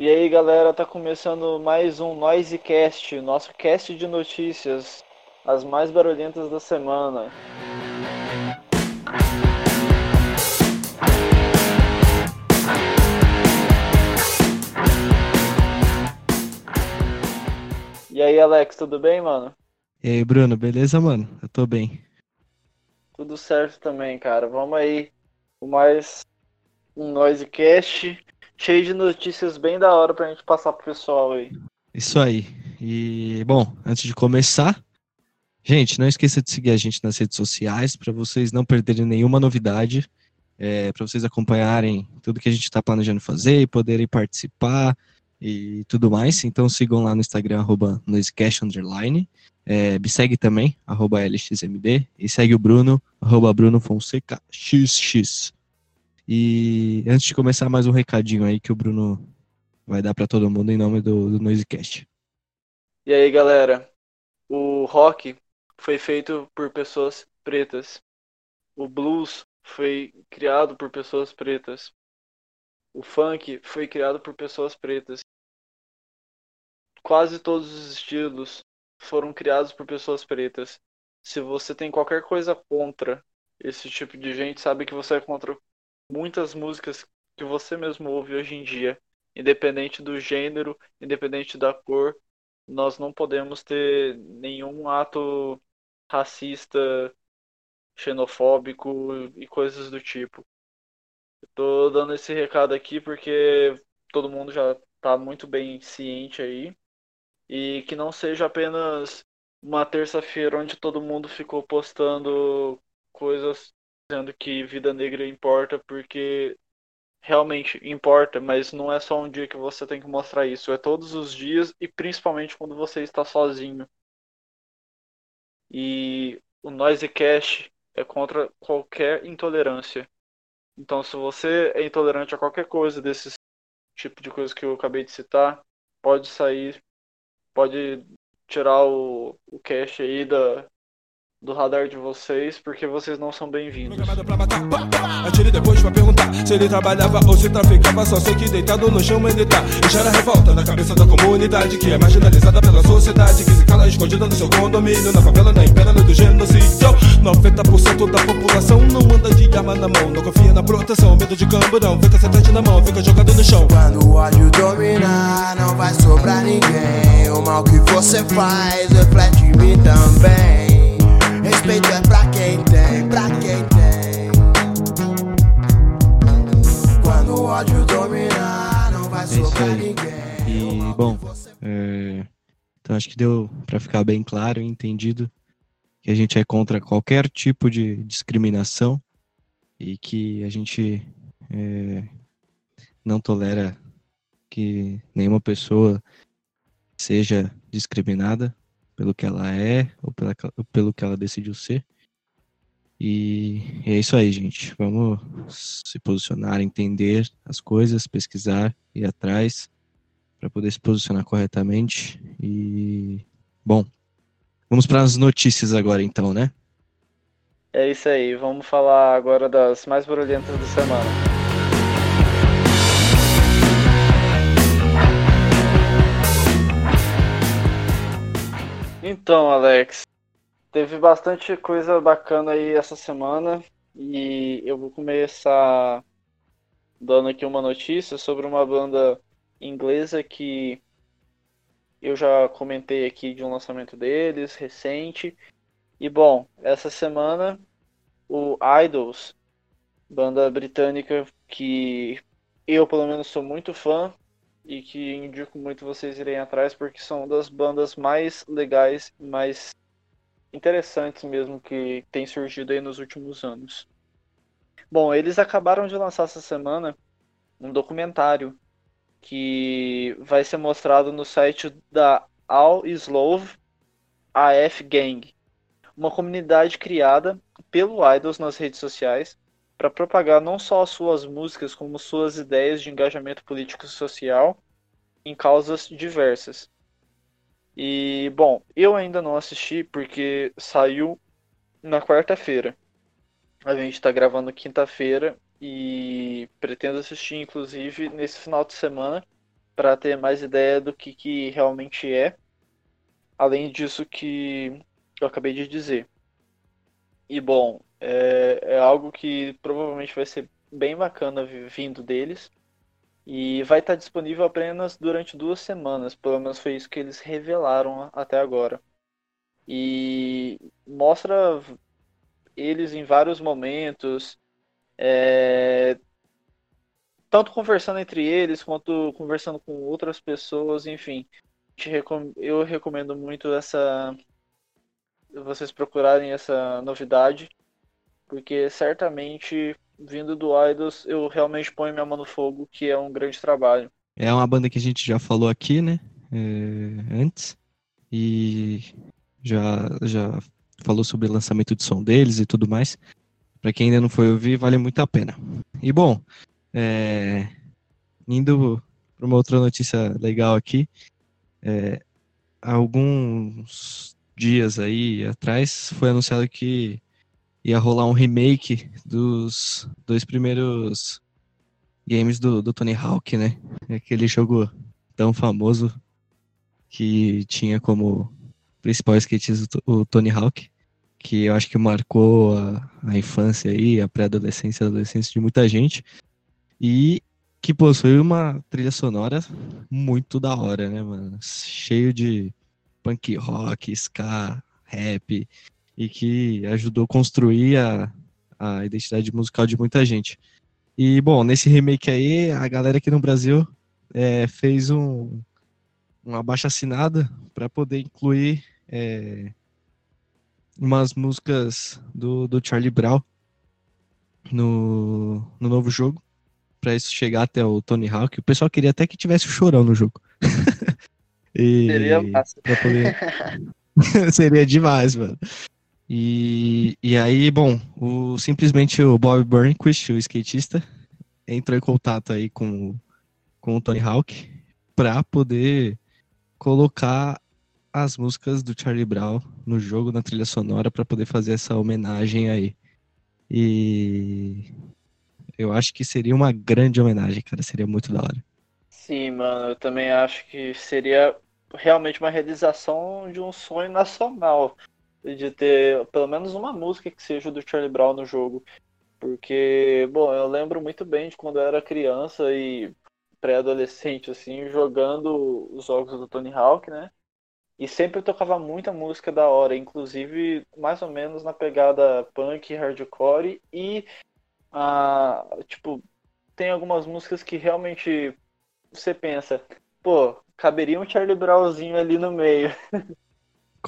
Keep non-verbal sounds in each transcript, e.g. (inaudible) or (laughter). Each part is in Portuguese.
E aí, galera, tá começando mais um Noisecast, nosso cast de notícias, as mais barulhentas da semana. E aí, Alex, tudo bem, mano? E aí, Bruno, beleza, mano? Eu tô bem. Tudo certo também, cara. Vamos aí com mais um Noisecast cheio de notícias bem da hora pra gente passar pro pessoal aí. Isso aí. E, bom, antes de começar, gente, não esqueça de seguir a gente nas redes sociais para vocês não perderem nenhuma novidade, é, para vocês acompanharem tudo que a gente está planejando fazer e poderem participar e tudo mais. Então sigam lá no Instagram, arroba underline. É, me segue também, arroba LXMD. E segue o Bruno, arroba Bruno Fonseca XX. E antes de começar, mais um recadinho aí que o Bruno vai dar para todo mundo em nome do, do Noisecast. E aí, galera? O rock foi feito por pessoas pretas. O blues foi criado por pessoas pretas. O funk foi criado por pessoas pretas. Quase todos os estilos foram criados por pessoas pretas. Se você tem qualquer coisa contra esse tipo de gente, sabe que você é contra muitas músicas que você mesmo ouve hoje em dia, independente do gênero, independente da cor, nós não podemos ter nenhum ato racista, xenofóbico e coisas do tipo. Estou dando esse recado aqui porque todo mundo já está muito bem ciente aí e que não seja apenas uma terça-feira onde todo mundo ficou postando coisas dizendo que vida negra importa porque realmente importa, mas não é só um dia que você tem que mostrar isso, é todos os dias e principalmente quando você está sozinho. E o Noisecast é contra qualquer intolerância. Então, se você é intolerante a qualquer coisa desses tipo de coisa que eu acabei de citar, pode sair, pode tirar o, o cache aí da, do radar de vocês, porque vocês não são bem-vindos. Atire depois pra perguntar se ele trabalhava ou se traficava. Só sei que deitado no chão ele tá. E gera revolta na cabeça da comunidade que é marginalizada pela sociedade. Que se cala escondida no seu condomínio, na favela, na impera do genocídio. 90% da população não anda de arma na mão, não confia na proteção. Medo de camburão, fica sentante na mão, fica jogado no chão. Quando o ódio dominar, não vai sobrar ninguém. O mal que você faz reflete em mim também. Respeito é pra quem tem, pra quem tem. Quando o ódio dominar, não vai sobrar ninguém. E, bom, é... então acho que deu para ficar bem claro e entendido que a gente é contra qualquer tipo de discriminação e que a gente é... não tolera que nenhuma pessoa seja discriminada pelo que ela é ou pela, pelo que ela decidiu ser. E é isso aí, gente. Vamos se posicionar, entender as coisas, pesquisar, ir atrás para poder se posicionar corretamente. E bom, vamos para as notícias agora então, né? É isso aí. Vamos falar agora das mais barulhentas da semana. Então, Alex, teve bastante coisa bacana aí essa semana e eu vou começar dando aqui uma notícia sobre uma banda inglesa que eu já comentei aqui de um lançamento deles recente. E bom, essa semana o Idols, banda britânica que eu pelo menos sou muito fã, e que indico muito vocês irem atrás porque são das bandas mais legais, mais interessantes mesmo que tem surgido aí nos últimos anos. Bom, eles acabaram de lançar essa semana um documentário que vai ser mostrado no site da All Is Love AF Gang, uma comunidade criada pelo Idols nas redes sociais para propagar não só as suas músicas, como suas ideias de engajamento político e social em causas diversas. E, bom, eu ainda não assisti porque saiu na quarta-feira. A gente está gravando quinta-feira e pretendo assistir, inclusive, nesse final de semana, para ter mais ideia do que, que realmente é, além disso que eu acabei de dizer. E bom, é, é algo que provavelmente vai ser bem bacana vindo deles. E vai estar disponível apenas durante duas semanas, pelo menos foi isso que eles revelaram até agora. E mostra eles em vários momentos, é, tanto conversando entre eles quanto conversando com outras pessoas, enfim. Eu recomendo muito essa vocês procurarem essa novidade, porque certamente vindo do Idols eu realmente ponho minha mão no fogo, que é um grande trabalho. É uma banda que a gente já falou aqui, né? É, antes. E já, já falou sobre o lançamento de som deles e tudo mais. Para quem ainda não foi ouvir, vale muito a pena. E bom, é, indo para uma outra notícia legal aqui, é, alguns dias aí atrás foi anunciado que ia rolar um remake dos dois primeiros games do, do Tony Hawk, né? Aquele jogo tão famoso que tinha como principal skatista o Tony Hawk, que eu acho que marcou a, a infância aí, a pré-adolescência, a adolescência de muita gente. E que possui uma trilha sonora muito da hora, né, mano? Cheio de punk rock, ska, rap, e que ajudou a construir a, a identidade musical de muita gente. E, bom, nesse remake aí, a galera aqui no Brasil é, fez um, uma baixa assinada para poder incluir é, umas músicas do, do Charlie Brown no, no novo jogo para isso chegar até o Tony Hawk. O pessoal queria até que tivesse o chorão no jogo. (laughs) e, Seria massa. Poder... (laughs) (laughs) Seria demais, mano. E, e aí, bom, o, simplesmente o Bob Burnquist, o skatista, entrou em contato aí com, com o Tony Hawk para poder colocar as músicas do Charlie Brown no jogo, na trilha sonora, para poder fazer essa homenagem aí. E eu acho que seria uma grande homenagem, cara. Seria muito da hora. Sim, mano. Eu também acho que seria realmente uma realização de um sonho nacional. De ter pelo menos uma música que seja do Charlie Brown no jogo. Porque, bom, eu lembro muito bem de quando eu era criança e pré-adolescente, assim, jogando os jogos do Tony Hawk, né? E sempre tocava muita música da hora, inclusive mais ou menos na pegada punk, hardcore e ah, tipo, tem algumas músicas que realmente você pensa, pô, caberia um Charlie Brownzinho ali no meio. (laughs)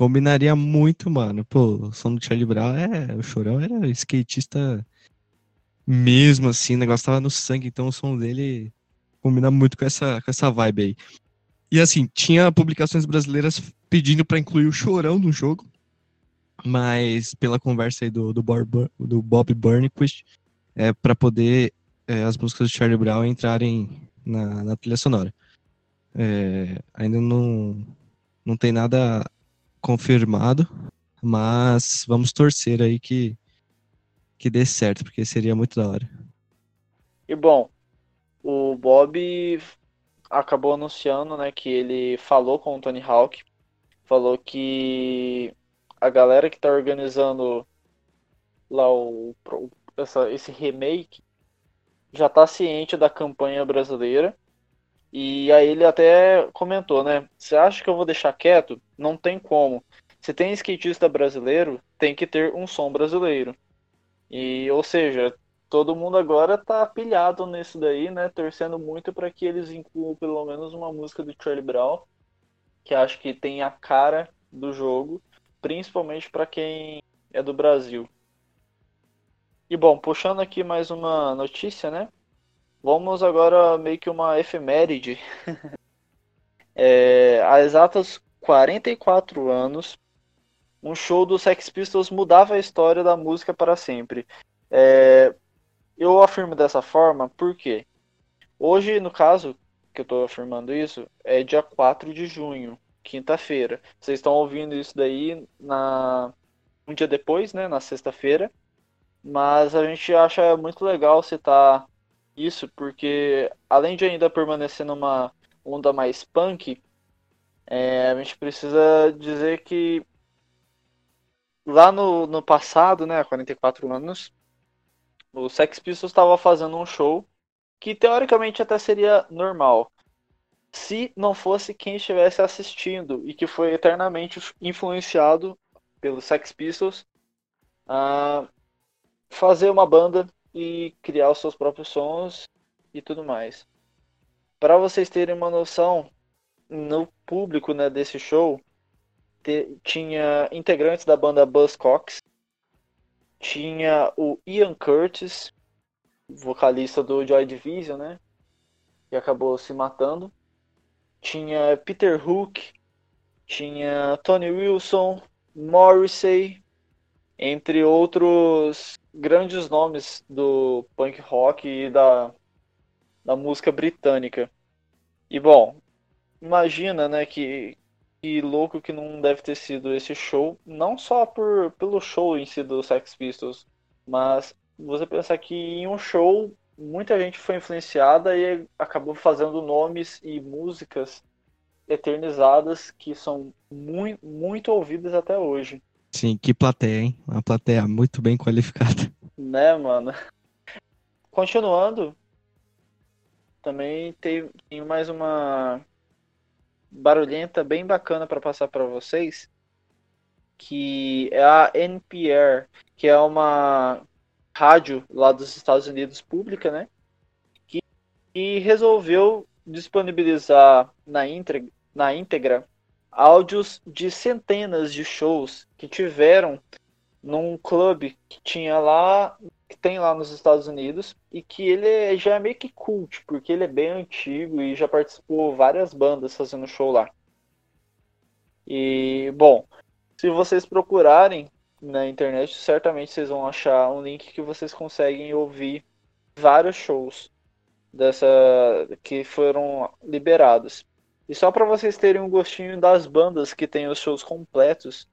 Combinaria muito, mano. Pô, o som do Charlie Brown é. O chorão era skatista mesmo, assim, o negócio tava no sangue, então o som dele combina muito com essa, com essa vibe aí. E assim, tinha publicações brasileiras pedindo para incluir o chorão no jogo, mas pela conversa aí do, do, Bob, do Bob Burnquist, é, para poder é, as músicas do Charlie Brown entrarem na, na trilha sonora. É, ainda não, não tem nada confirmado, mas vamos torcer aí que, que dê certo, porque seria muito da hora. E bom, o Bob acabou anunciando né, que ele falou com o Tony Hawk, falou que a galera que está organizando lá o, essa, esse remake já está ciente da campanha brasileira. E aí ele até comentou, né? Você acha que eu vou deixar quieto? Não tem como. Se tem skatista brasileiro, tem que ter um som brasileiro. E, ou seja, todo mundo agora tá pilhado nisso daí, né? Torcendo muito para que eles incluam pelo menos uma música do Charlie Brown, que acho que tem a cara do jogo, principalmente para quem é do Brasil. E bom, puxando aqui mais uma notícia, né? Vamos agora meio que uma efeméride. (laughs) é, há exatos 44 anos, um show dos Sex Pistols mudava a história da música para sempre. É, eu afirmo dessa forma porque hoje, no caso, que eu estou afirmando isso, é dia 4 de junho, quinta-feira. Vocês estão ouvindo isso daí na um dia depois, né, na sexta-feira. Mas a gente acha muito legal citar isso, porque além de ainda permanecer numa onda mais punk, é, a gente precisa dizer que lá no, no passado, né, há 44 anos, o Sex Pistols estava fazendo um show que teoricamente até seria normal, se não fosse quem estivesse assistindo e que foi eternamente influenciado pelos Sex Pistols a fazer uma banda e criar os seus próprios sons e tudo mais. Para vocês terem uma noção, no público né, desse show te, tinha integrantes da banda Buzzcocks, tinha o Ian Curtis, vocalista do Joy Division, né, que acabou se matando, tinha Peter Hook, tinha Tony Wilson, Morrissey, entre outros grandes nomes do punk rock e da, da música britânica. E bom, imagina, né, que, que louco que não deve ter sido esse show, não só por, pelo show em si do Sex Pistols, mas você pensar que em um show muita gente foi influenciada e acabou fazendo nomes e músicas eternizadas que são muito, muito ouvidas até hoje. Sim, que plateia, hein? Uma plateia muito bem qualificada. Né, mano? Continuando, também tem, mais uma barulhenta bem bacana para passar para vocês, que é a NPR, que é uma rádio lá dos Estados Unidos pública, né? Que, que resolveu disponibilizar na íntegra, na íntegra áudios de centenas de shows que tiveram num clube que tinha lá, que tem lá nos Estados Unidos, e que ele já é meio que cult, porque ele é bem antigo e já participou várias bandas fazendo show lá. E, bom, se vocês procurarem na internet, certamente vocês vão achar um link que vocês conseguem ouvir vários shows dessa que foram liberados. E só para vocês terem um gostinho das bandas que tem os shows completos,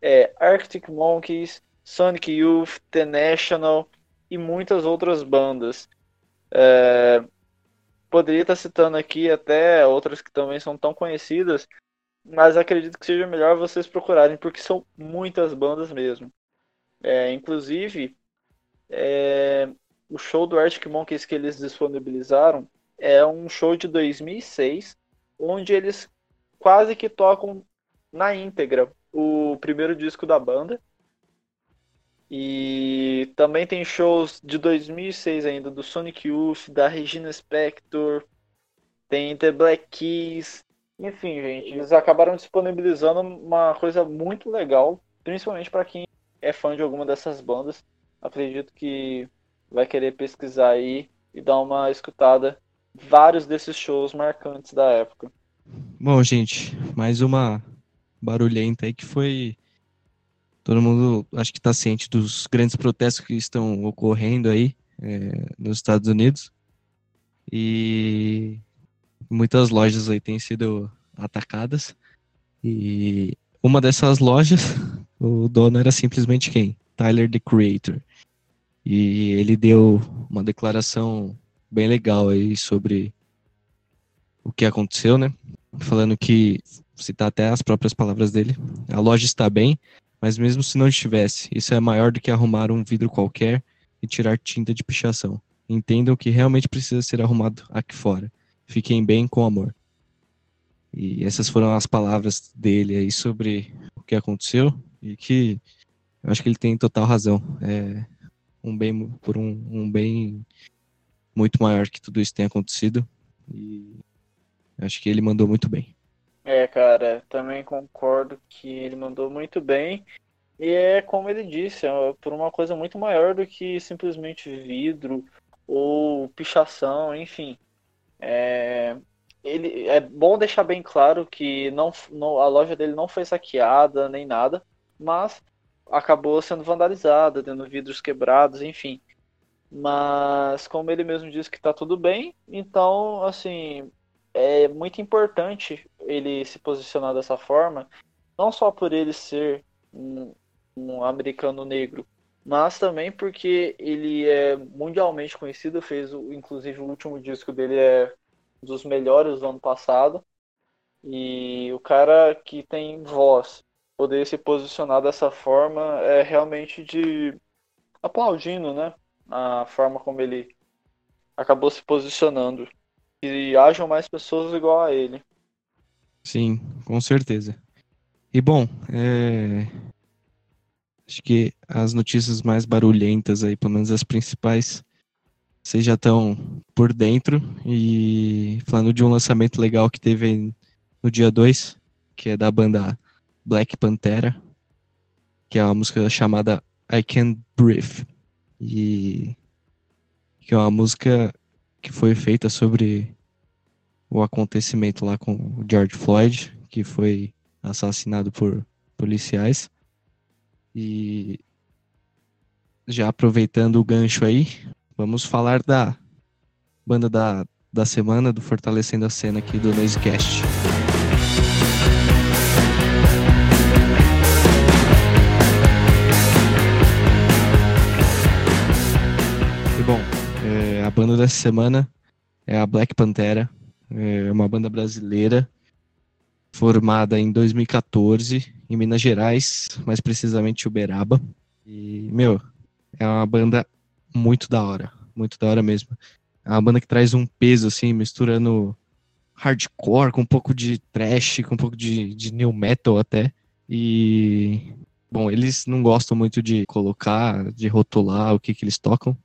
é Arctic Monkeys, Sonic Youth, The National e muitas outras bandas. É, poderia estar citando aqui até outras que também são tão conhecidas, mas acredito que seja melhor vocês procurarem, porque são muitas bandas mesmo. É, inclusive, é, o show do Arctic Monkeys que eles disponibilizaram é um show de 2006, onde eles quase que tocam na íntegra o primeiro disco da banda. E também tem shows de 2006 ainda do Sonic Youth, da Regina Spector, tem The Black Keys. Enfim, gente, eles acabaram disponibilizando uma coisa muito legal, principalmente para quem é fã de alguma dessas bandas. Acredito que vai querer pesquisar aí e dar uma escutada vários desses shows marcantes da época. Bom, gente, mais uma barulhenta aí que foi. Todo mundo acho que está ciente dos grandes protestos que estão ocorrendo aí é, nos Estados Unidos. E muitas lojas aí têm sido atacadas. E uma dessas lojas, o dono era simplesmente quem? Tyler the Creator. E ele deu uma declaração bem legal aí sobre o que aconteceu, né? Falando que, citar até as próprias palavras dele, a loja está bem, mas mesmo se não estivesse, isso é maior do que arrumar um vidro qualquer e tirar tinta de pichação. Entendam que realmente precisa ser arrumado aqui fora. Fiquem bem com amor. E essas foram as palavras dele aí sobre o que aconteceu e que eu acho que ele tem total razão. É um bem por um, um bem muito maior que tudo isso tem acontecido e acho que ele mandou muito bem. É, cara, também concordo que ele mandou muito bem. E é como ele disse, é por uma coisa muito maior do que simplesmente vidro ou pichação, enfim. É, ele, é bom deixar bem claro que não, não, a loja dele não foi saqueada nem nada, mas acabou sendo vandalizada, tendo vidros quebrados, enfim. Mas como ele mesmo disse que está tudo bem, então assim é muito importante ele se posicionar dessa forma, não só por ele ser um, um americano negro, mas também porque ele é mundialmente conhecido, fez o, inclusive o último disco dele é dos melhores do ano passado. E o cara que tem voz, poder se posicionar dessa forma é realmente de aplaudindo, né? A forma como ele acabou se posicionando. E hajam mais pessoas igual a ele. Sim, com certeza. E bom, é... acho que as notícias mais barulhentas aí, pelo menos as principais, vocês já estão por dentro. E falando de um lançamento legal que teve no dia 2, que é da banda Black Pantera, que é uma música chamada I Can't Breathe. E que é uma música que foi feita sobre o acontecimento lá com o George Floyd, que foi assassinado por policiais. E já aproveitando o gancho aí, vamos falar da banda da, da semana do Fortalecendo a Cena aqui do Noisecast. E a banda dessa semana é a Black Pantera, é uma banda brasileira formada em 2014 em Minas Gerais, mais precisamente Uberaba. E, meu, é uma banda muito da hora, muito da hora mesmo. É uma banda que traz um peso, assim, misturando hardcore com um pouco de trash, com um pouco de, de new metal até. E, bom, eles não gostam muito de colocar, de rotular o que, que eles tocam,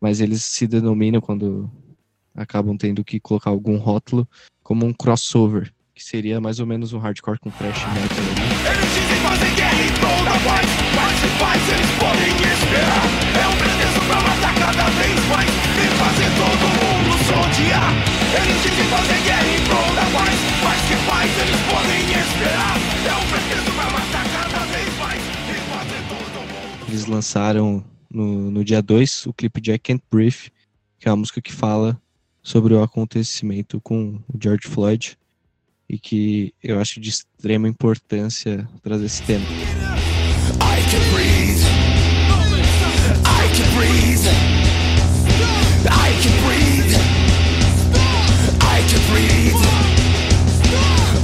mas eles se denominam quando acabam tendo que colocar algum rótulo como um crossover que seria mais ou menos um hardcore com thrash metal. Eles dizem fazem guerra em prol da paz, mas se faz eles podem esperar. É um pretexto pra matar cada vez mais e fazer todo mundo se odiar. Eles dizem fazem guerra em prol da paz, mas se faz eles podem esperar. É um pretexto pra matar cada vez mais e fazer todo mundo. Eles lançaram no, no dia 2 o clipe de I Can't Breathe, que é uma música que fala sobre o acontecimento com o George Floyd e que eu acho de extrema importância trazer esse tema. I can breathe. I can breathe. I can breathe. I can breathe.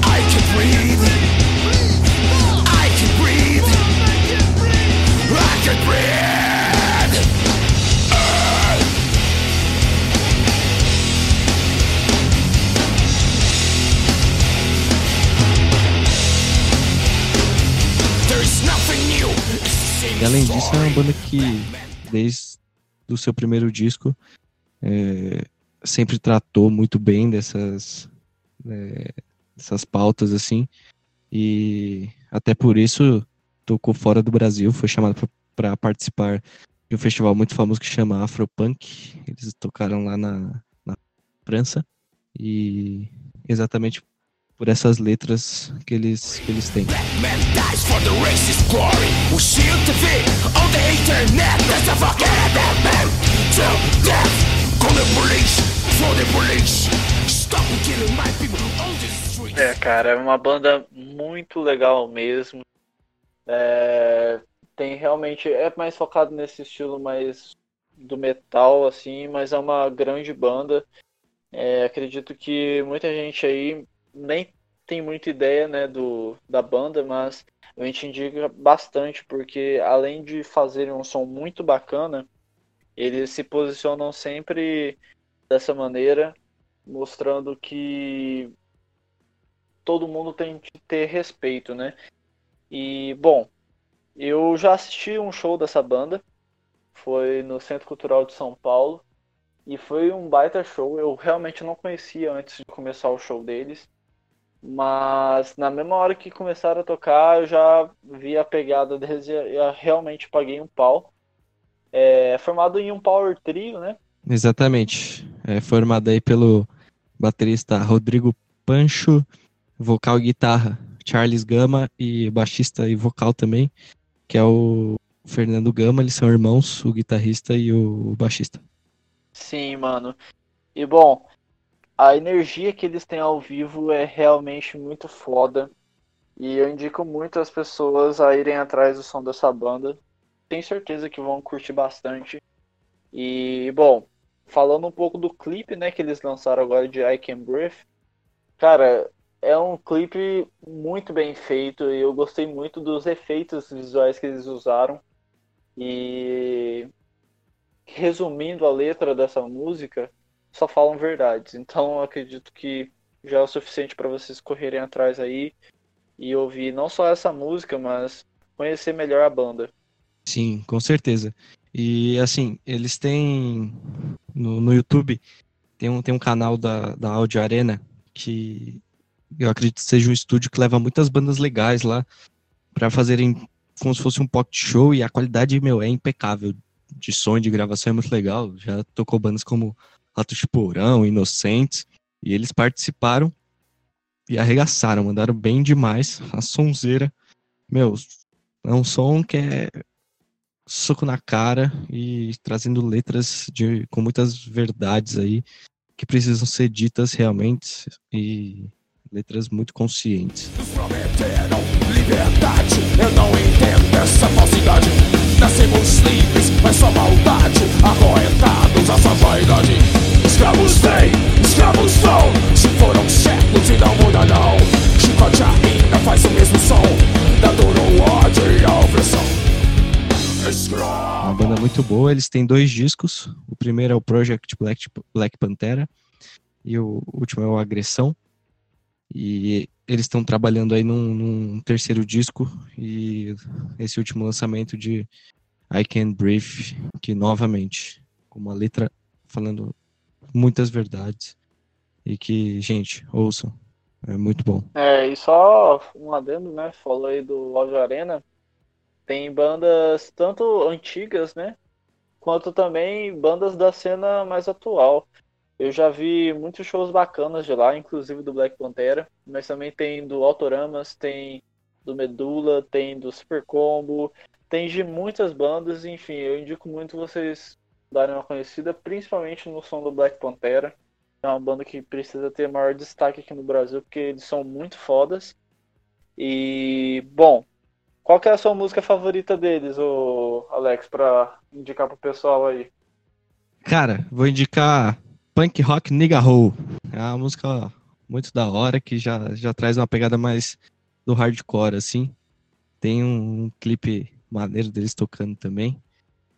I can breathe. I can breathe. I can breathe. E além disso, é uma banda que, desde o seu primeiro disco, é, sempre tratou muito bem dessas, é, dessas pautas, assim. E até por isso tocou fora do Brasil, foi chamado para participar de um festival muito famoso que chama Afropunk. Eles tocaram lá na, na França. E exatamente por essas letras que eles, que eles têm. É, cara, é uma banda muito legal mesmo. É, tem realmente. É mais focado nesse estilo mais do metal, assim, mas é uma grande banda. É, acredito que muita gente aí nem tem muita ideia né, do, da banda, mas a gente indica bastante, porque além de fazerem um som muito bacana, eles se posicionam sempre dessa maneira, mostrando que todo mundo tem que ter respeito, né? E, bom, eu já assisti um show dessa banda, foi no Centro Cultural de São Paulo, e foi um baita show. Eu realmente não conhecia antes de começar o show deles. Mas na mesma hora que começaram a tocar, eu já vi a pegada deles e eu realmente paguei um pau. É formado em um power trio, né? Exatamente. É formado aí pelo baterista Rodrigo Pancho, vocal e guitarra Charles Gama e baixista e vocal também, que é o Fernando Gama, eles são irmãos, o guitarrista e o baixista. Sim, mano. E bom, a energia que eles têm ao vivo é realmente muito foda. E eu indico muito as pessoas a irem atrás do som dessa banda. Tenho certeza que vão curtir bastante. E, bom, falando um pouco do clipe, né, que eles lançaram agora de I Can Breathe. Cara, é um clipe muito bem feito e eu gostei muito dos efeitos visuais que eles usaram. E resumindo a letra dessa música, só falam verdades. Então acredito que já é o suficiente para vocês correrem atrás aí e ouvir não só essa música, mas conhecer melhor a banda. Sim, com certeza. E assim, eles têm no, no YouTube tem um, tem um canal da, da Audio Arena que eu acredito que seja um estúdio que leva muitas bandas legais lá para fazerem como se fosse um pocket show e a qualidade, meu, é impecável. De som de gravação é muito legal. Já tocou bandas como Rato de Porão, Inocentes, e eles participaram e arregaçaram, mandaram bem demais. A sonzeira, meu, é um som que é soco na cara e trazendo letras de, com muitas verdades aí que precisam ser ditas realmente e letras muito conscientes. Prometeram liberdade, eu não entendo essa falsidade. Nascemos livres, mas maldade, acorrentados a sua vaidade. Escravos escravos se foram séculos e não muda não. Chicote ainda faz o mesmo som, ódio e a opressão. Uma banda muito boa, eles têm dois discos. O primeiro é o Project Black, Black Pantera e o último é o Agressão. E eles estão trabalhando aí num, num, terceiro disco e esse último lançamento de I Can Breathe, que novamente, com uma letra falando muitas verdades e que, gente, ouçam, é muito bom. É, e só um adendo, né, falou aí do Audio Arena, tem bandas tanto antigas, né, quanto também bandas da cena mais atual. Eu já vi muitos shows bacanas de lá, inclusive do Black Pantera, mas também tem do Autoramas, tem do Medula, tem do Super Combo, tem de muitas bandas, enfim, eu indico muito vocês darem uma conhecida, principalmente no som do Black Pantera. É uma banda que precisa ter maior destaque aqui no Brasil, porque eles são muito fodas. E, bom, qual que é a sua música favorita deles, ô Alex, pra indicar pro pessoal aí? Cara, vou indicar Punk Rock Nigga Hole. É uma música muito da hora que já, já traz uma pegada mais do hardcore, assim. Tem um, um clipe maneiro deles tocando também.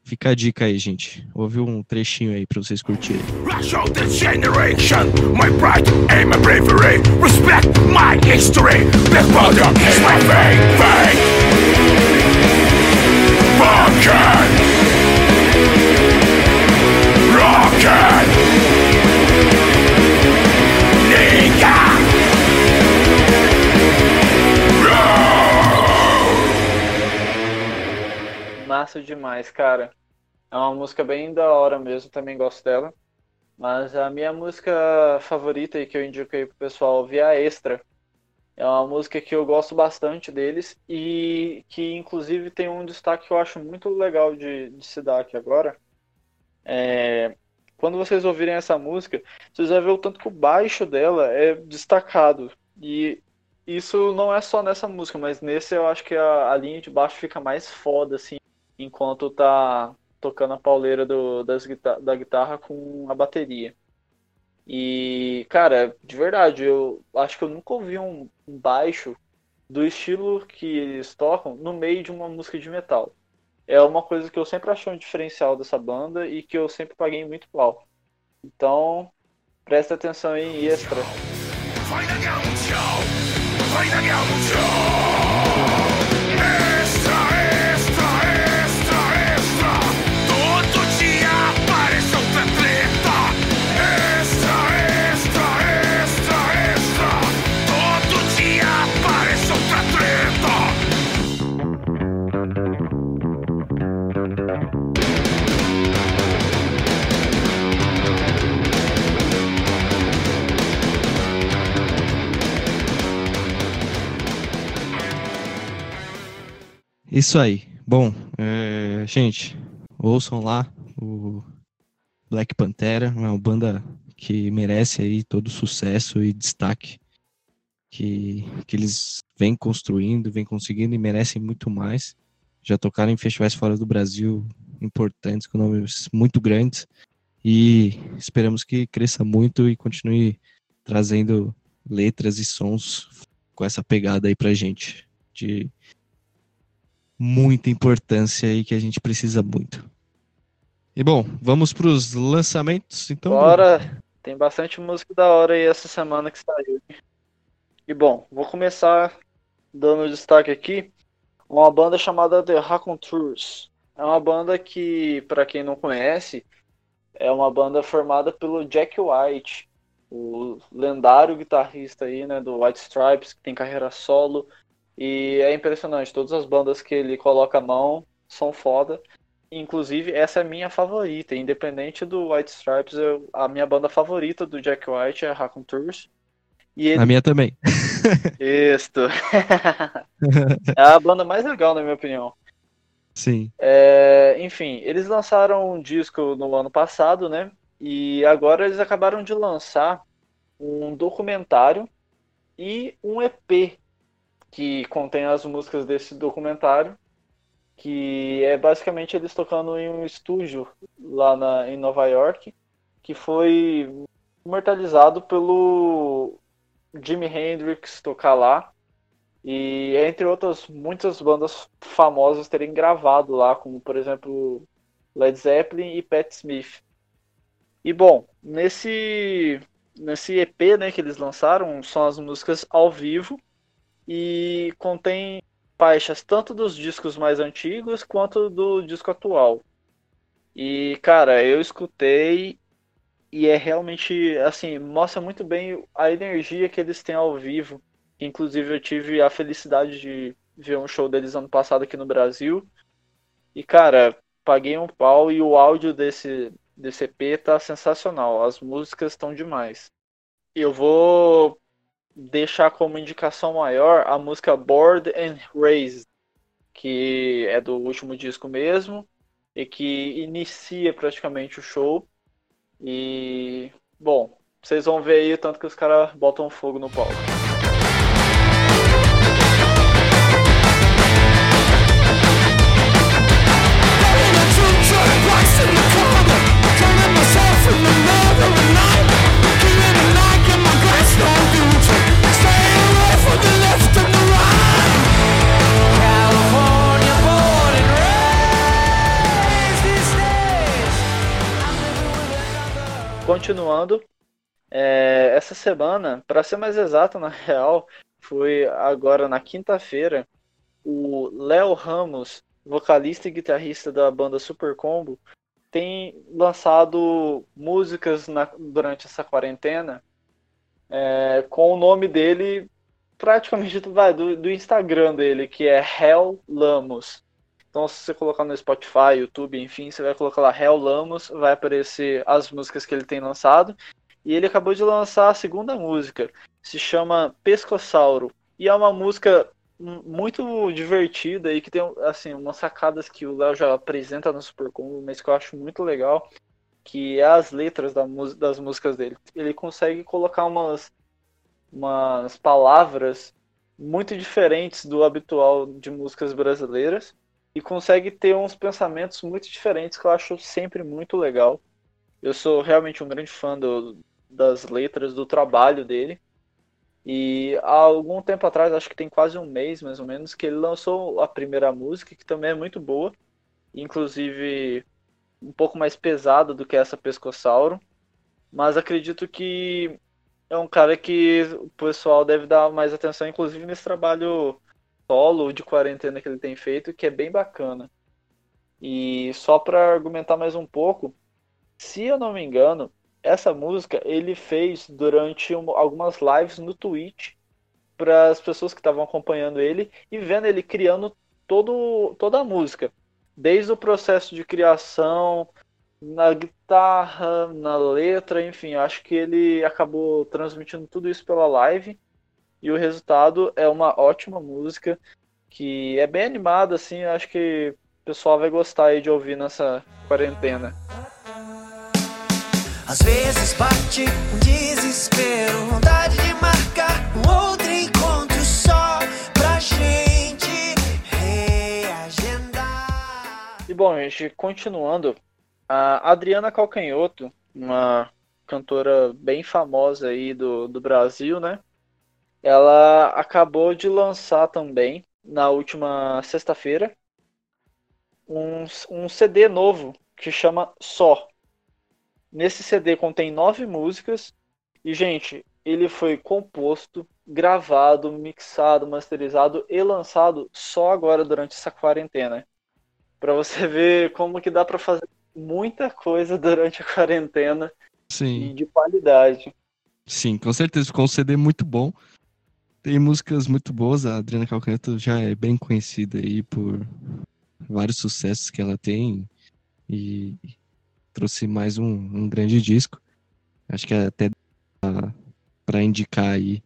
Fica a dica aí, gente. Ouve um trechinho aí pra vocês curtirem. Rush of the generation, my pride and my bravery. Respect my history. Black Panther is my fate, fate. Massa demais, cara. É uma música bem da hora mesmo, também gosto dela. Mas a minha música favorita e que eu indico aí pro pessoal ouvir é Extra. É uma música que eu gosto bastante deles e que inclusive tem um destaque que eu acho muito legal de, de se dar aqui agora. É, quando vocês ouvirem essa música, vocês vão ver o tanto que o baixo dela é destacado. E isso não é só nessa música, mas nesse eu acho que a, a linha de baixo fica mais foda, assim, enquanto tá tocando a pauleira do, das, da guitarra com a bateria. E, cara, de verdade, eu acho que eu nunca ouvi um, um baixo do estilo que eles tocam no meio de uma música de metal é uma coisa que eu sempre achei um diferencial dessa banda e que eu sempre paguei muito pau. Então, presta atenção em extra. Isso aí. Bom, é, gente, ouçam lá o Black Pantera, é uma banda que merece aí todo sucesso e destaque que, que eles vêm construindo, vêm conseguindo e merecem muito mais. Já tocaram em festivais fora do Brasil importantes, com nomes muito grandes, e esperamos que cresça muito e continue trazendo letras e sons com essa pegada aí pra gente de muita importância e que a gente precisa muito. E bom, vamos para os lançamentos, então. Bora! Tem bastante música da hora aí essa semana que saiu. E bom, vou começar dando destaque aqui uma banda chamada The Raconteurs. É uma banda que, para quem não conhece, é uma banda formada pelo Jack White, o lendário guitarrista aí, né, do White Stripes, que tem carreira solo. E é impressionante, todas as bandas que ele coloca a mão são foda. Inclusive, essa é a minha favorita, independente do White Stripes, eu, a minha banda favorita do Jack White é Raconteurs. E ele... A minha também. (laughs) Isso. (laughs) é a banda mais legal, na minha opinião. Sim. É, enfim, eles lançaram um disco no ano passado, né? E agora eles acabaram de lançar um documentário e um EP que contém as músicas desse documentário, que é basicamente eles tocando em um estúdio lá na, em Nova York, que foi imortalizado pelo Jimi Hendrix tocar lá. E entre outras muitas bandas famosas terem gravado lá, como por exemplo Led Zeppelin e Pat Smith. E bom, nesse nesse EP, né, que eles lançaram, são as músicas ao vivo e contém faixas tanto dos discos mais antigos quanto do disco atual. E cara, eu escutei e é realmente assim, mostra muito bem a energia que eles têm ao vivo Inclusive eu tive a felicidade de ver um show deles ano passado aqui no Brasil. E cara, paguei um pau e o áudio desse, desse EP tá sensacional. As músicas estão demais. Eu vou deixar como indicação maior a música Bored and Raised, que é do último disco mesmo e que inicia praticamente o show. E bom, vocês vão ver aí o tanto que os caras botam fogo no palco. Continuando, é, essa semana, para ser mais exato, (laughs) na real, foi agora na quinta-feira, o Léo Ramos, vocalista e guitarrista da banda Super Combo, tem lançado músicas na, durante essa quarentena é, com o nome dele praticamente do, do Instagram dele, que é Hell Lamos. Então, se você colocar no Spotify, YouTube, enfim, você vai colocar lá Hell Lamos, vai aparecer as músicas que ele tem lançado. E ele acabou de lançar a segunda música, se chama Pescossauro. E é uma música muito divertida e que tem assim umas sacadas que o Léo já apresenta no Super Combo, mas que eu acho muito legal, que é as letras da, das músicas dele. Ele consegue colocar umas umas palavras muito diferentes do habitual de músicas brasileiras e consegue ter uns pensamentos muito diferentes que eu acho sempre muito legal. Eu sou realmente um grande fã do, das letras, do trabalho dele. E há algum tempo atrás, acho que tem quase um mês mais ou menos, que ele lançou a primeira música, que também é muito boa, inclusive um pouco mais pesada do que essa Pescossauro. Mas acredito que é um cara que o pessoal deve dar mais atenção, inclusive nesse trabalho solo de quarentena que ele tem feito, que é bem bacana. E só para argumentar mais um pouco, se eu não me engano, essa música ele fez durante um, algumas lives no Twitch para as pessoas que estavam acompanhando ele e vendo ele criando todo, toda a música, desde o processo de criação, na guitarra, na letra, enfim, acho que ele acabou transmitindo tudo isso pela live e o resultado é uma ótima música que é bem animada, assim, acho que o pessoal vai gostar de ouvir nessa quarentena. Às vezes bate um desespero, vontade de marcar um outro encontro só pra gente reagendar. E bom, gente, continuando, A Adriana Calcanhoto, uma cantora bem famosa aí do, do Brasil, né? Ela acabou de lançar também, na última sexta-feira, um, um CD novo que chama Só. Nesse CD contém nove músicas e, gente, ele foi composto, gravado, mixado, masterizado e lançado só agora durante essa quarentena. Para você (laughs) ver como que dá para fazer muita coisa durante a quarentena Sim. e de qualidade. Sim, com certeza. Ficou um CD muito bom. Tem músicas muito boas. A Adriana Calcanhoto já é bem conhecida aí por vários sucessos que ela tem. E trouxe mais um, um grande disco. Acho que até para indicar aí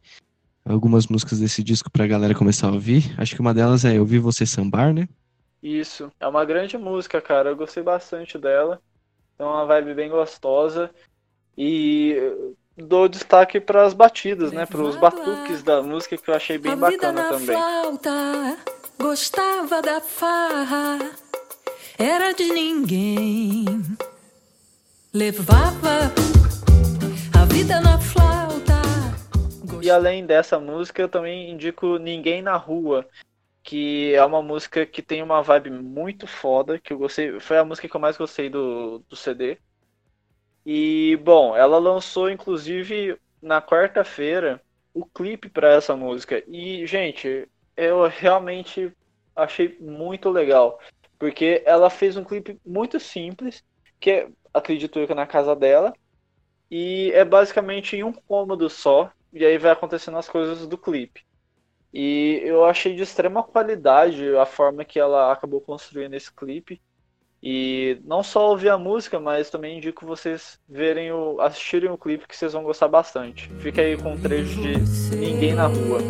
algumas músicas desse disco pra galera começar a ouvir. Acho que uma delas é Eu Vi Você Sambar, né? Isso, é uma grande música, cara. Eu gostei bastante dela. É uma vibe bem gostosa. E dou destaque para as batidas, né? Para os batuques da música que eu achei bem bacana também. Flauta, gostava da farra, era de ninguém. Levava a vida na flauta. E além dessa música, eu também indico Ninguém na Rua, que é uma música que tem uma vibe muito foda, que eu gostei, foi a música que eu mais gostei do, do CD. E, bom, ela lançou inclusive na quarta-feira o clipe para essa música. E, gente, eu realmente achei muito legal, porque ela fez um clipe muito simples, que é, acredito eu que é na casa dela, e é basicamente em um cômodo só, e aí vai acontecendo as coisas do clipe. E eu achei de extrema qualidade a forma que ela acabou construindo esse clipe. E não só ouvir a música, mas também indico vocês verem o, assistirem o clipe que vocês vão gostar bastante. Fica aí com um trecho de Ninguém na Rua.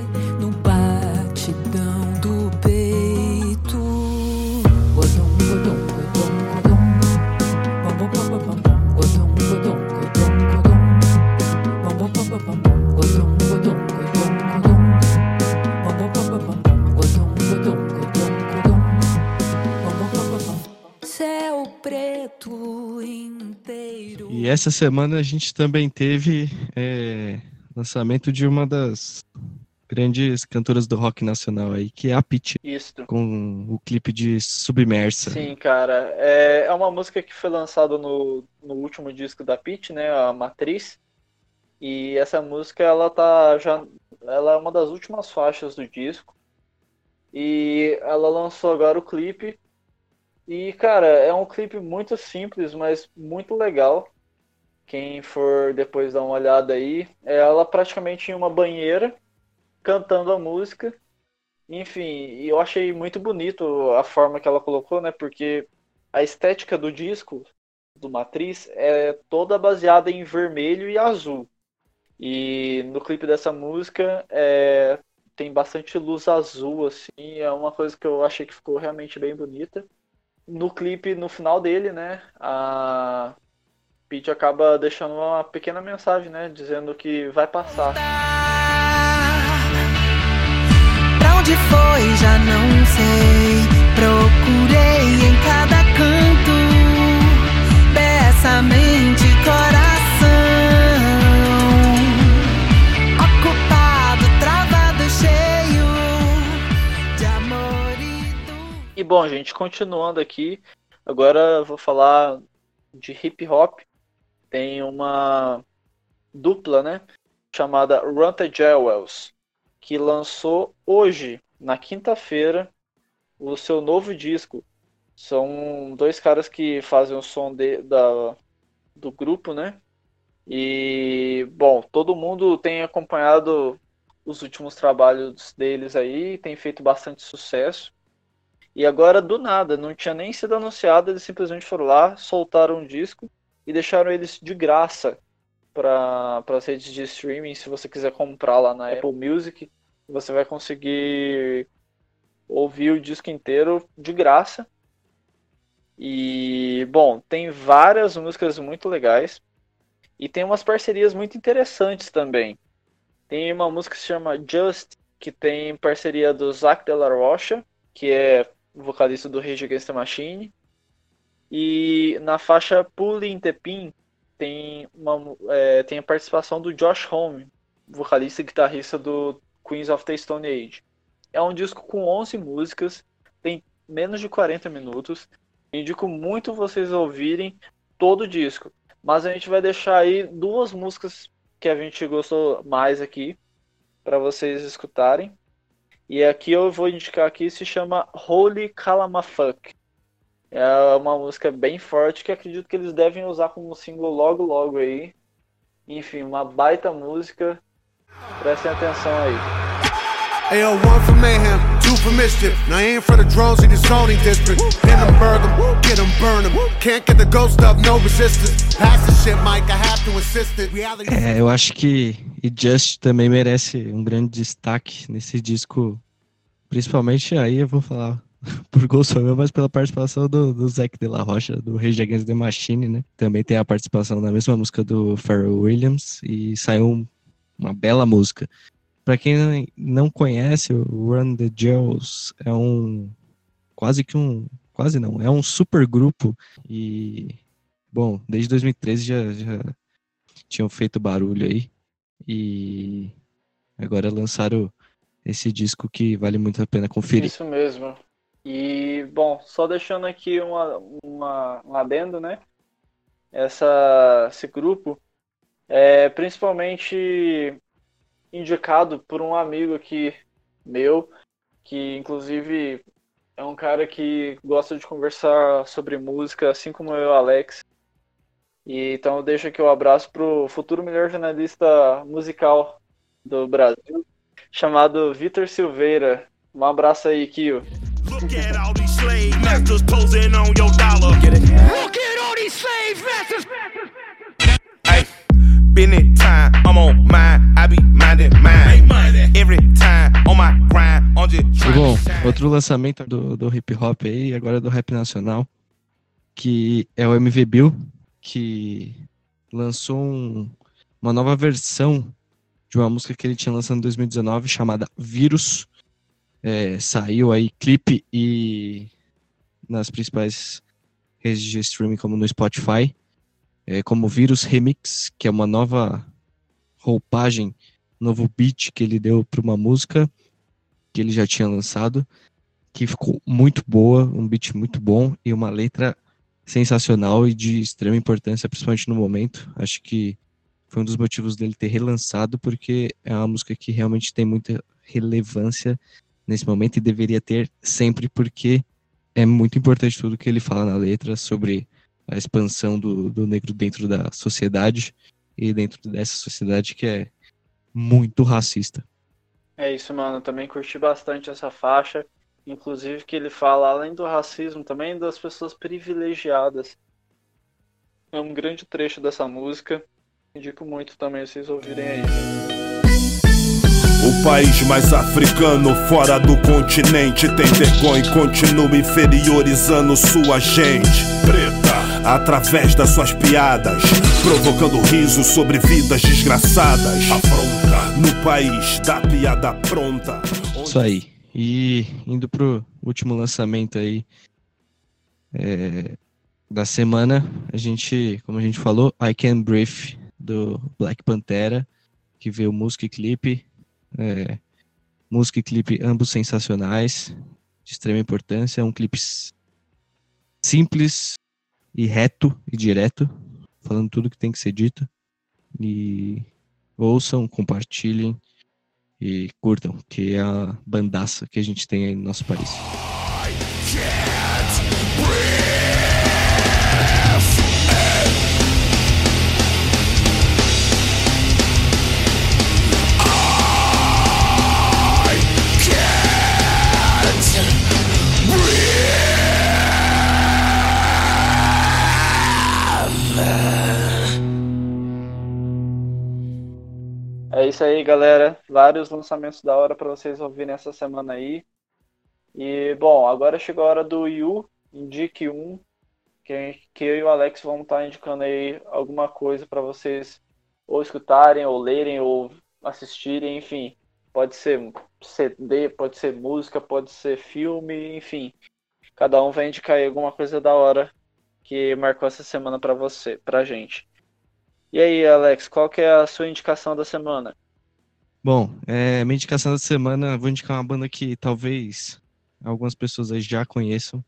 E essa semana a gente também teve é, lançamento de uma das grandes cantoras do rock nacional aí, que é a Pitty, Isso. com o clipe de Submersa. Sim, cara. É, é uma música que foi lançada no, no último disco da Pitty, né? A Matriz. E essa música, ela tá já. Ela é uma das últimas faixas do disco. E ela lançou agora o clipe. E, cara, é um clipe muito simples, mas muito legal. Quem for depois dar uma olhada aí, é ela praticamente em uma banheira, cantando a música. Enfim, eu achei muito bonito a forma que ela colocou, né? Porque a estética do disco, do Matriz, é toda baseada em vermelho e azul. E no clipe dessa música é, tem bastante luz azul, assim, é uma coisa que eu achei que ficou realmente bem bonita. No clipe, no final dele, né, a Peach acaba deixando uma pequena mensagem, né, dizendo que vai passar. Pra onde foi, já não sei. Procurei em cada canto dessa mente coração. Ocupado, travado, cheio de amor e. E bom, gente, continuando aqui, agora vou falar de hip hop. Tem uma dupla, né, chamada Runta Jewels, que lançou hoje, na quinta-feira, o seu novo disco. São dois caras que fazem o som de, da, do grupo, né? E, bom, todo mundo tem acompanhado os últimos trabalhos deles aí, tem feito bastante sucesso. E agora, do nada, não tinha nem sido anunciado, eles simplesmente foram lá, soltaram um disco e deixaram eles de graça para as redes de streaming. Se você quiser comprar lá na Apple Music, você vai conseguir ouvir o disco inteiro de graça. E, bom, tem várias músicas muito legais. E tem umas parcerias muito interessantes também. Tem uma música que se chama Just, que tem parceria do Zac de la Rocha, que é vocalista do Rage Against the Machine. E na faixa Pulling the Pin tem, uma, é, tem a participação do Josh Homme, vocalista e guitarrista do Queens of the Stone Age. É um disco com 11 músicas, tem menos de 40 minutos. Indico muito vocês ouvirem todo o disco. Mas a gente vai deixar aí duas músicas que a gente gostou mais aqui para vocês escutarem. E aqui eu vou indicar aqui se chama Holy Calamafuck. É uma música bem forte que acredito que eles devem usar como single logo logo aí. Enfim, uma baita música. Prestem atenção aí. Ayo, one for mayhem, two for mischief. Now aim for the drones in the zoning district. Hit them, burn them, get them, burn them. Can't get the ghost up, no resistance. Pass the shit, Mike, I have to insist it. Reality. É, eu acho que e Just também merece um grande destaque nesse disco, principalmente aí eu vou falar (laughs) por gosto meu, mas pela participação do, do Zac de la Rocha, do Rage Against the Machine, né? Também tem a participação na mesma música do Pharrell Williams e saiu um- uma bela música. Pra quem não conhece, o Run the Jewels é um quase que um quase não, é um super grupo e bom, desde 2013 já, já tinham feito barulho aí e agora lançaram esse disco que vale muito a pena conferir. Isso mesmo. E, bom, só deixando aqui uma, uma, um adendo, né? Essa, esse grupo é principalmente indicado por um amigo aqui meu, que inclusive é um cara que gosta de conversar sobre música, assim como eu Alex. E, então eu deixo aqui o abraço pro futuro melhor jornalista musical do Brasil, chamado Vitor Silveira. Um abraço aí, Kio. Look at all these slave masters posing on your dollar. Get it? Look at all these slave masters. Hey, been it time, I'm on mine. I be minding mine. Every time on my grind, on just trying bom, to shine. outro lançamento do, do hip hop aí, agora do rap nacional, que é o MV Bill, que lançou um- uma nova versão de uma música que ele tinha lançado em 2019 chamada Vírus. É, saiu aí clipe e nas principais redes de streaming como no Spotify, é, como Vírus Remix, que é uma nova roupagem, novo beat que ele deu para uma música que ele já tinha lançado, que ficou muito boa, um beat muito bom e uma letra sensacional e de extrema importância, principalmente no momento. Acho que foi um dos motivos dele ter relançado, porque é uma música que realmente tem muita relevância nesse momento e deveria ter sempre, porque é muito importante tudo que ele fala na letra sobre a expansão do, do negro dentro da sociedade e dentro dessa sociedade que é muito racista. É isso, mano. Também curti bastante essa faixa. Inclusive que ele fala, além do racismo, também das pessoas privilegiadas. É um grande trecho dessa música. Indico muito também vocês ouvirem aí. País mais africano fora do continente tem vergonha e continua inferiorizando sua gente preta através das suas piadas, provocando riso sobre vidas desgraçadas. Afronta no país da piada pronta. Isso aí. E indo pro último lançamento aí é, da semana, a gente, como a gente falou, I Can Breathe do Black Pantera, que veio música e clipe. É, música e clipe ambos sensacionais, de extrema importância. Um clipe simples e reto e direto, falando tudo que tem que ser dito. E ouçam, compartilhem e curtam, que é a bandaça que a gente tem aí no nosso país. É isso aí, galera. Vários lançamentos da hora para vocês ouvirem essa semana aí. E, bom, agora chegou a hora do Yu, indique um, que, que eu e o Alex vamos estar indicando aí alguma coisa para vocês ou escutarem, ou lerem, ou assistirem, enfim. Pode ser CD, pode ser música, pode ser filme, enfim. Cada um vai indicar aí alguma coisa da hora que marcou essa semana pra você, pra gente. E aí, Alex, qual que é a sua indicação da semana? Bom, é, minha indicação da semana, vou indicar uma banda que talvez algumas pessoas aí já conheçam,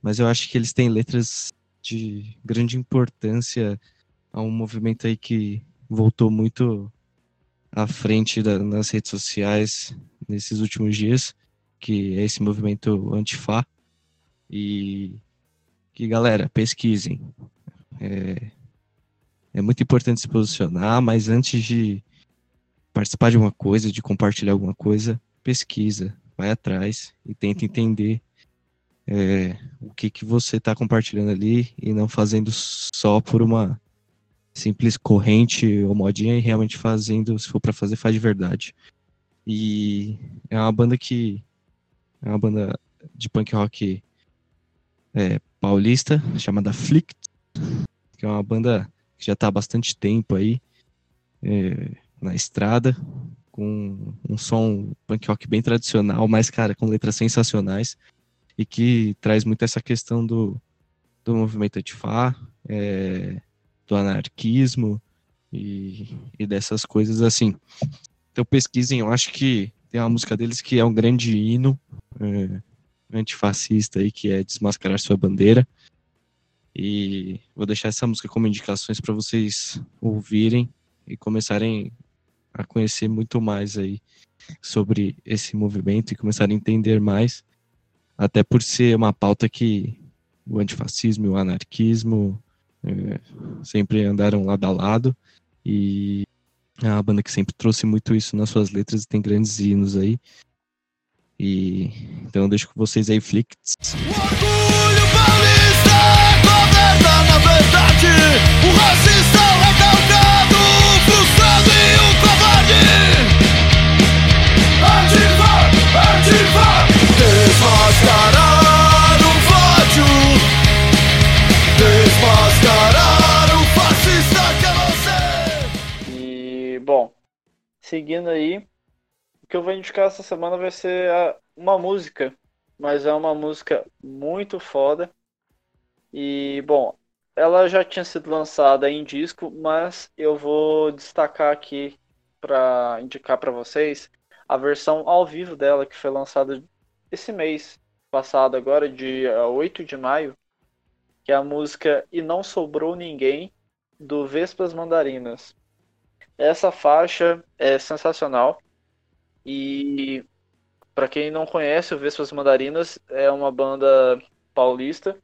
mas eu acho que eles têm letras de grande importância a um movimento aí que voltou muito à frente da- nas redes sociais nesses últimos dias, que é esse movimento Antifa. E que, galera, pesquisem. É, é muito importante se posicionar, mas antes de participar de alguma coisa, de compartilhar alguma coisa, pesquisa, vai atrás e tenta entender é, o que, que você está compartilhando ali e não fazendo só por uma simples corrente ou modinha e realmente fazendo, se for para fazer, faz de verdade. E é uma banda que é uma banda de punk rock é, paulista chamada Flick, que é uma banda que já está há bastante tempo aí é, na estrada, com um som punk rock bem tradicional, mas, cara, com letras sensacionais e que traz muito essa questão do, do movimento antifá, é, do anarquismo e, e dessas coisas assim. Então pesquisem, eu acho que tem uma música deles que é um grande hino é, antifascista aí, que é Desmascarar Sua Bandeira. E vou deixar essa música como indicações para vocês ouvirem e começarem a conhecer muito mais aí sobre esse movimento e começarem a entender mais, até por ser uma pauta que o antifascismo e o anarquismo é, sempre andaram lado a lado e é uma banda que sempre trouxe muito isso nas suas letras e tem grandes hinos aí. E então eu deixo com vocês aí, Flicts. O racista recalcado, frustrado e o covarde. Ativa, ativa. Desmascarar o ódio. Desmascarar o fascista que é você. E, bom, seguindo aí, o que eu vou indicar essa semana vai ser a- uma música, mas é uma música muito foda. E, bom, ela já tinha sido lançada em disco, mas eu vou destacar aqui para indicar para vocês a versão ao vivo dela, que foi lançada esse mês passado, agora, dia 8 de maio, que é a música E Não Sobrou Ninguém, do Vespas Mandarinas. Essa faixa é sensacional e para quem não conhece, o Vespas Mandarinas é uma banda paulista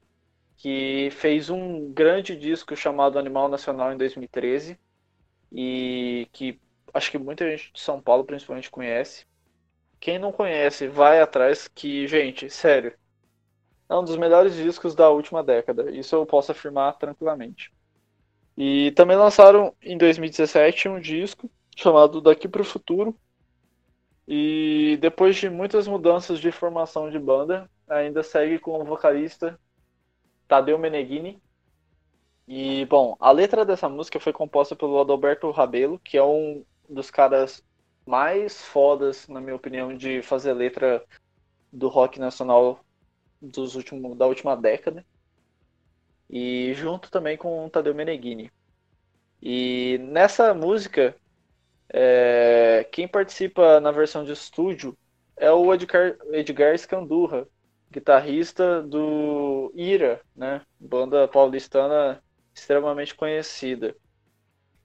que fez um grande disco chamado Animal Nacional em 2013 e que acho que muita gente de São Paulo principalmente conhece. Quem não conhece, vai atrás que, gente, sério, é um dos melhores discos da última década. Isso eu posso afirmar tranquilamente. E também lançaram em 2017 um disco chamado Daqui para o Futuro. E depois de muitas mudanças de formação de banda, ainda segue com o vocalista Tadeu Meneghini. E, bom, a letra dessa música foi composta pelo Adalberto Rabelo, que é um dos caras mais fodas, na minha opinião, de fazer letra do rock nacional dos últimos, da última década. E junto também com o Tadeu Meneghini. E nessa música, é, quem participa na versão de estúdio é o Edgar, Edgar Scandurra, guitarrista do Ira, né? Banda paulistana extremamente conhecida.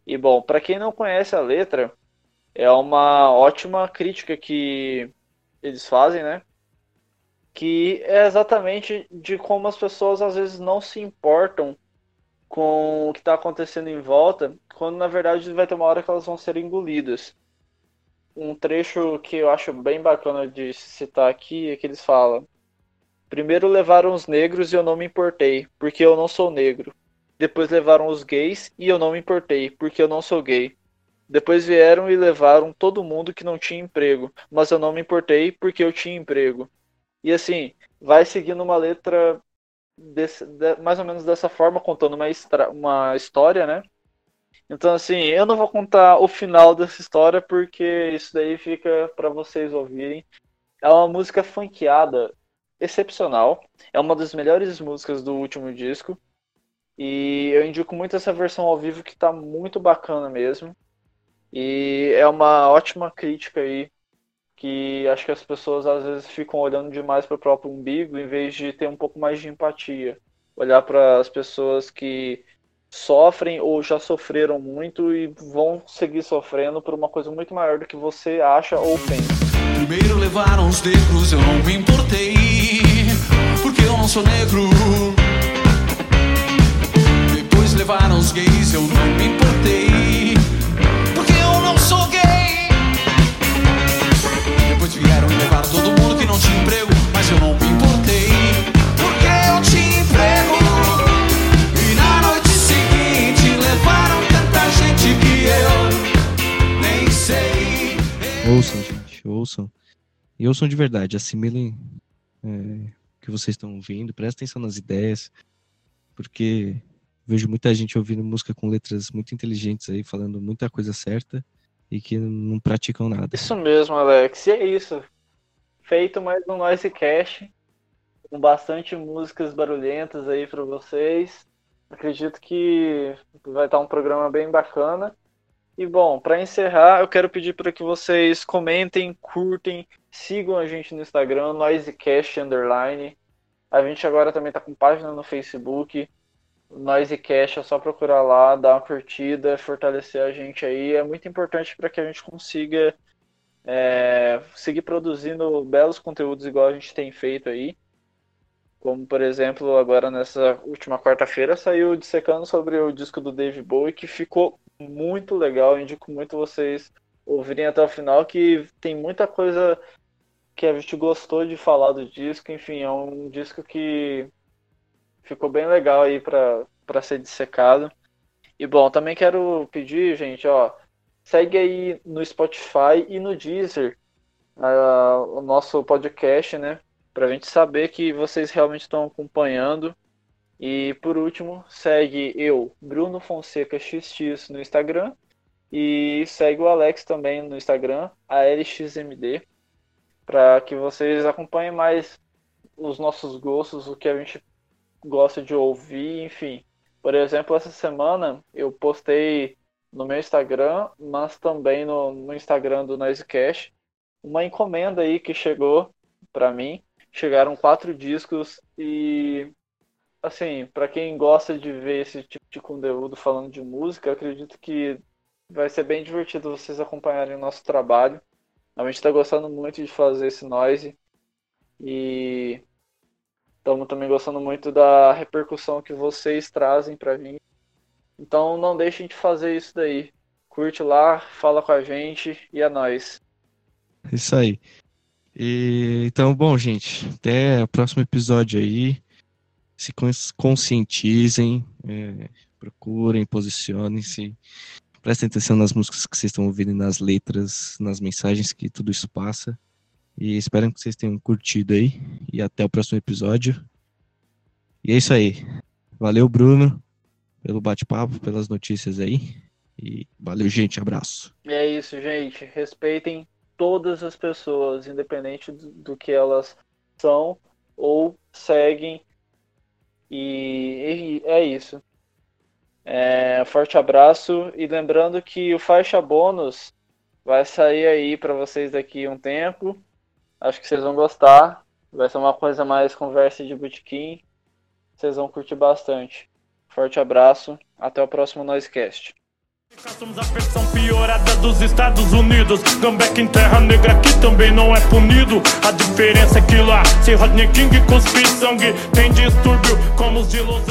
E bom, para quem não conhece a letra, é uma ótima crítica que eles fazem, né? Que é exatamente de como as pessoas às vezes não se importam com o que está acontecendo em volta, quando na verdade vai ter uma hora que elas vão ser engolidas. Um trecho que eu acho bem bacana de citar aqui é que eles falam: Primeiro levaram os negros e eu não me importei, porque eu não sou negro. Depois levaram os gays e eu não me importei, porque eu não sou gay. Depois vieram e levaram todo mundo que não tinha emprego, mas eu não me importei porque eu tinha emprego. E assim, vai seguindo uma letra desse, de, mais ou menos dessa forma, contando uma, estra, uma história, né? Então, assim, eu não vou contar o final dessa história porque isso daí fica para vocês ouvirem. É uma música funkeada excepcional. É uma das melhores músicas do último disco. E eu indico muito essa versão ao vivo que tá muito bacana mesmo. E é uma ótima crítica aí que acho que as pessoas às vezes ficam olhando demais para o próprio umbigo em vez de ter um pouco mais de empatia. Olhar para as pessoas que sofrem ou já sofreram muito e vão seguir sofrendo por uma coisa muito maior do que você acha ou pensa. Primeiro levaram os negros, eu não me importei, porque eu não sou negro. Depois levaram os gays, eu não me importei, porque eu não sou gay. Depois vieram e levaram todo mundo que não tinha emprego, mas eu não me importei, porque eu tinha emprego. E na noite seguinte levaram tanta gente que eu nem sei. Ouçam, gente, ouçam. E ouçam de verdade, assimilem é, o que vocês estão ouvindo, prestem atenção nas ideias, porque vejo muita gente ouvindo música com letras muito inteligentes aí, falando muita coisa certa e que não praticam nada. Isso mesmo, Alex. E é isso. Feito mais um Noise Cash, com bastante músicas barulhentas aí para vocês. Acredito que vai estar um programa bem bacana. E bom, para encerrar, eu quero pedir para que vocês comentem, curtem, sigam a gente no Instagram, NoiseCast Underline. A gente agora também está com página no Facebook. Noisecast é só procurar lá, dar uma curtida, fortalecer a gente aí. É muito importante para que a gente consiga é, seguir produzindo belos conteúdos igual a gente tem feito aí. Como, por exemplo, agora nessa última quarta-feira saiu dissecando sobre o disco do Dave Bowie, que ficou muito legal. Indico muito vocês ouvirem até o final, que tem muita coisa que a gente gostou de falar do disco. Enfim, é um disco que ficou bem legal aí para ser dissecado. E bom, também quero pedir, gente, ó, segue aí no Spotify e no Deezer uh, o nosso podcast, né? Pra gente saber que vocês realmente estão acompanhando. E por último, segue eu, Bruno Fonseca XX no Instagram. E segue o Alex também no Instagram, a LXMD, para que vocês acompanhem mais os nossos gostos, o que a gente gosta de ouvir, enfim. Por exemplo, essa semana eu postei no meu Instagram, mas também no, no Instagram do Noisecast, uma encomenda aí que chegou para mim. Chegaram quatro discos e, assim, para quem gosta de ver esse tipo de conteúdo falando de música, acredito que vai ser bem divertido vocês acompanharem o nosso trabalho. A gente está gostando muito de fazer esse noise e Estamos também gostando muito da repercussão que vocês trazem para mim. Então não deixem de fazer isso daí. Curte lá, fala com a gente e é nóis. Isso aí. E, então, bom, gente, até o próximo episódio aí. Se conscientizem, é, procurem, posicionem-se, prestem atenção nas músicas que vocês estão ouvindo, nas letras, nas mensagens que tudo isso passa. E espero que vocês tenham curtido aí. E até o próximo episódio. E é isso aí. Valeu, Bruno, pelo bate-papo, pelas notícias aí. E valeu, gente. Abraço. É isso, gente. Respeitem todas as pessoas, independente do que elas são ou seguem. E, e é isso. É, forte abraço. E lembrando que o faixa bônus vai sair aí para vocês daqui um tempo. Acho que vocês vão gostar. Vai ser uma coisa mais conversa de botequim. Vocês vão curtir bastante. Forte abraço. Até o próximo Noisecast. Somos a versão piorada dos Estados Unidos. Comeback em terra negra que também não é punido. A diferença é que lá, se Rodney King cuspir sangue, tem distúrbio como os de Los